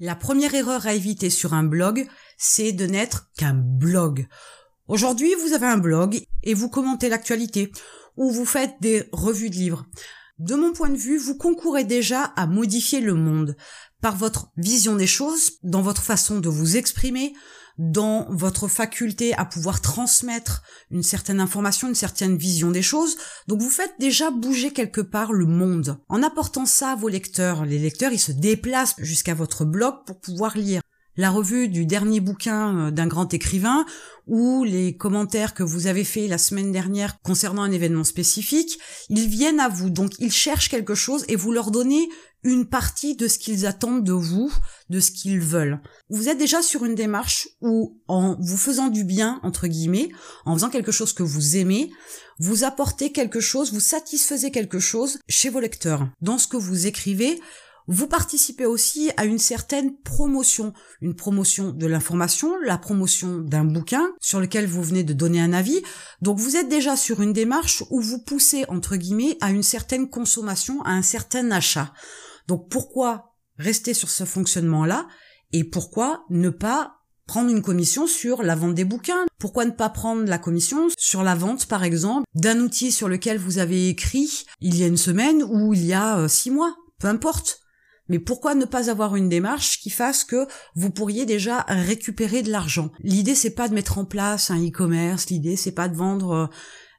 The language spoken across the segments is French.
La première erreur à éviter sur un blog, c'est de n'être qu'un blog. Aujourd'hui, vous avez un blog et vous commentez l'actualité ou vous faites des revues de livres. De mon point de vue, vous concourez déjà à modifier le monde par votre vision des choses, dans votre façon de vous exprimer, dans votre faculté à pouvoir transmettre une certaine information, une certaine vision des choses. Donc vous faites déjà bouger quelque part le monde. En apportant ça à vos lecteurs, les lecteurs, ils se déplacent jusqu'à votre blog pour pouvoir lire la revue du dernier bouquin euh, d'un grand écrivain ou les commentaires que vous avez faits la semaine dernière concernant un événement spécifique, ils viennent à vous. Donc ils cherchent quelque chose et vous leur donnez une partie de ce qu'ils attendent de vous, de ce qu'ils veulent. Vous êtes déjà sur une démarche où, en vous faisant du bien, entre guillemets, en faisant quelque chose que vous aimez, vous apportez quelque chose, vous satisfaisez quelque chose chez vos lecteurs. Dans ce que vous écrivez, vous participez aussi à une certaine promotion, une promotion de l'information, la promotion d'un bouquin sur lequel vous venez de donner un avis. Donc vous êtes déjà sur une démarche où vous poussez entre guillemets à une certaine consommation, à un certain achat. Donc pourquoi rester sur ce fonctionnement-là et pourquoi ne pas prendre une commission sur la vente des bouquins? Pourquoi ne pas prendre la commission sur la vente, par exemple, d'un outil sur lequel vous avez écrit il y a une semaine ou il y a euh, six mois? Peu importe. Mais pourquoi ne pas avoir une démarche qui fasse que vous pourriez déjà récupérer de l'argent? L'idée c'est pas de mettre en place un e-commerce, l'idée c'est pas de vendre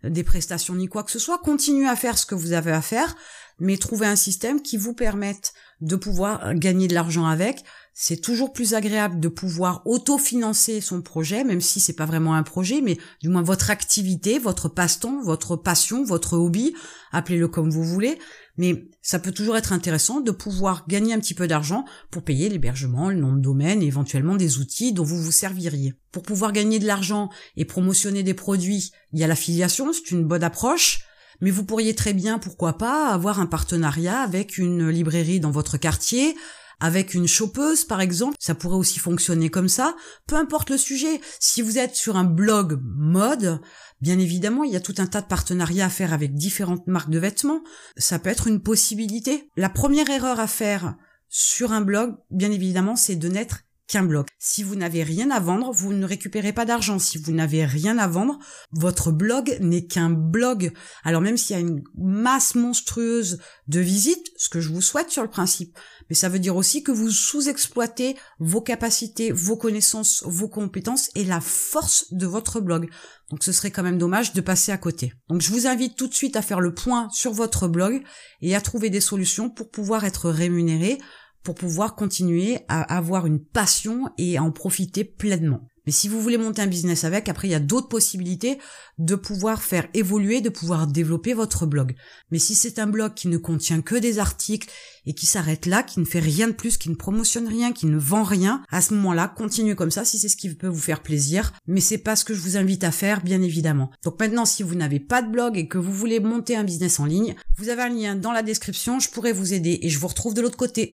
euh, des prestations ni quoi que ce soit. Continuez à faire ce que vous avez à faire, mais trouvez un système qui vous permette de pouvoir gagner de l'argent avec. C'est toujours plus agréable de pouvoir autofinancer son projet, même si c'est pas vraiment un projet, mais du moins votre activité, votre passe-temps, votre passion, votre hobby, appelez-le comme vous voulez. Mais ça peut toujours être intéressant de pouvoir gagner un petit peu d'argent pour payer l'hébergement, le nom de domaine et éventuellement des outils dont vous vous serviriez. Pour pouvoir gagner de l'argent et promotionner des produits, il y a l'affiliation, c'est une bonne approche. Mais vous pourriez très bien, pourquoi pas, avoir un partenariat avec une librairie dans votre quartier, avec une chopeuse par exemple, ça pourrait aussi fonctionner comme ça, peu importe le sujet. Si vous êtes sur un blog mode, bien évidemment, il y a tout un tas de partenariats à faire avec différentes marques de vêtements, ça peut être une possibilité. La première erreur à faire sur un blog, bien évidemment, c'est de n'être qu'un blog. Si vous n'avez rien à vendre, vous ne récupérez pas d'argent. Si vous n'avez rien à vendre, votre blog n'est qu'un blog. Alors même s'il y a une masse monstrueuse de visites, ce que je vous souhaite sur le principe, mais ça veut dire aussi que vous sous-exploitez vos capacités, vos connaissances, vos compétences et la force de votre blog. Donc ce serait quand même dommage de passer à côté. Donc je vous invite tout de suite à faire le point sur votre blog et à trouver des solutions pour pouvoir être rémunéré pour pouvoir continuer à avoir une passion et à en profiter pleinement. Mais si vous voulez monter un business avec, après il y a d'autres possibilités de pouvoir faire évoluer, de pouvoir développer votre blog. Mais si c'est un blog qui ne contient que des articles et qui s'arrête là, qui ne fait rien de plus, qui ne promotionne rien, qui ne vend rien, à ce moment-là, continuez comme ça si c'est ce qui peut vous faire plaisir. Mais c'est pas ce que je vous invite à faire, bien évidemment. Donc maintenant, si vous n'avez pas de blog et que vous voulez monter un business en ligne, vous avez un lien dans la description, je pourrais vous aider et je vous retrouve de l'autre côté.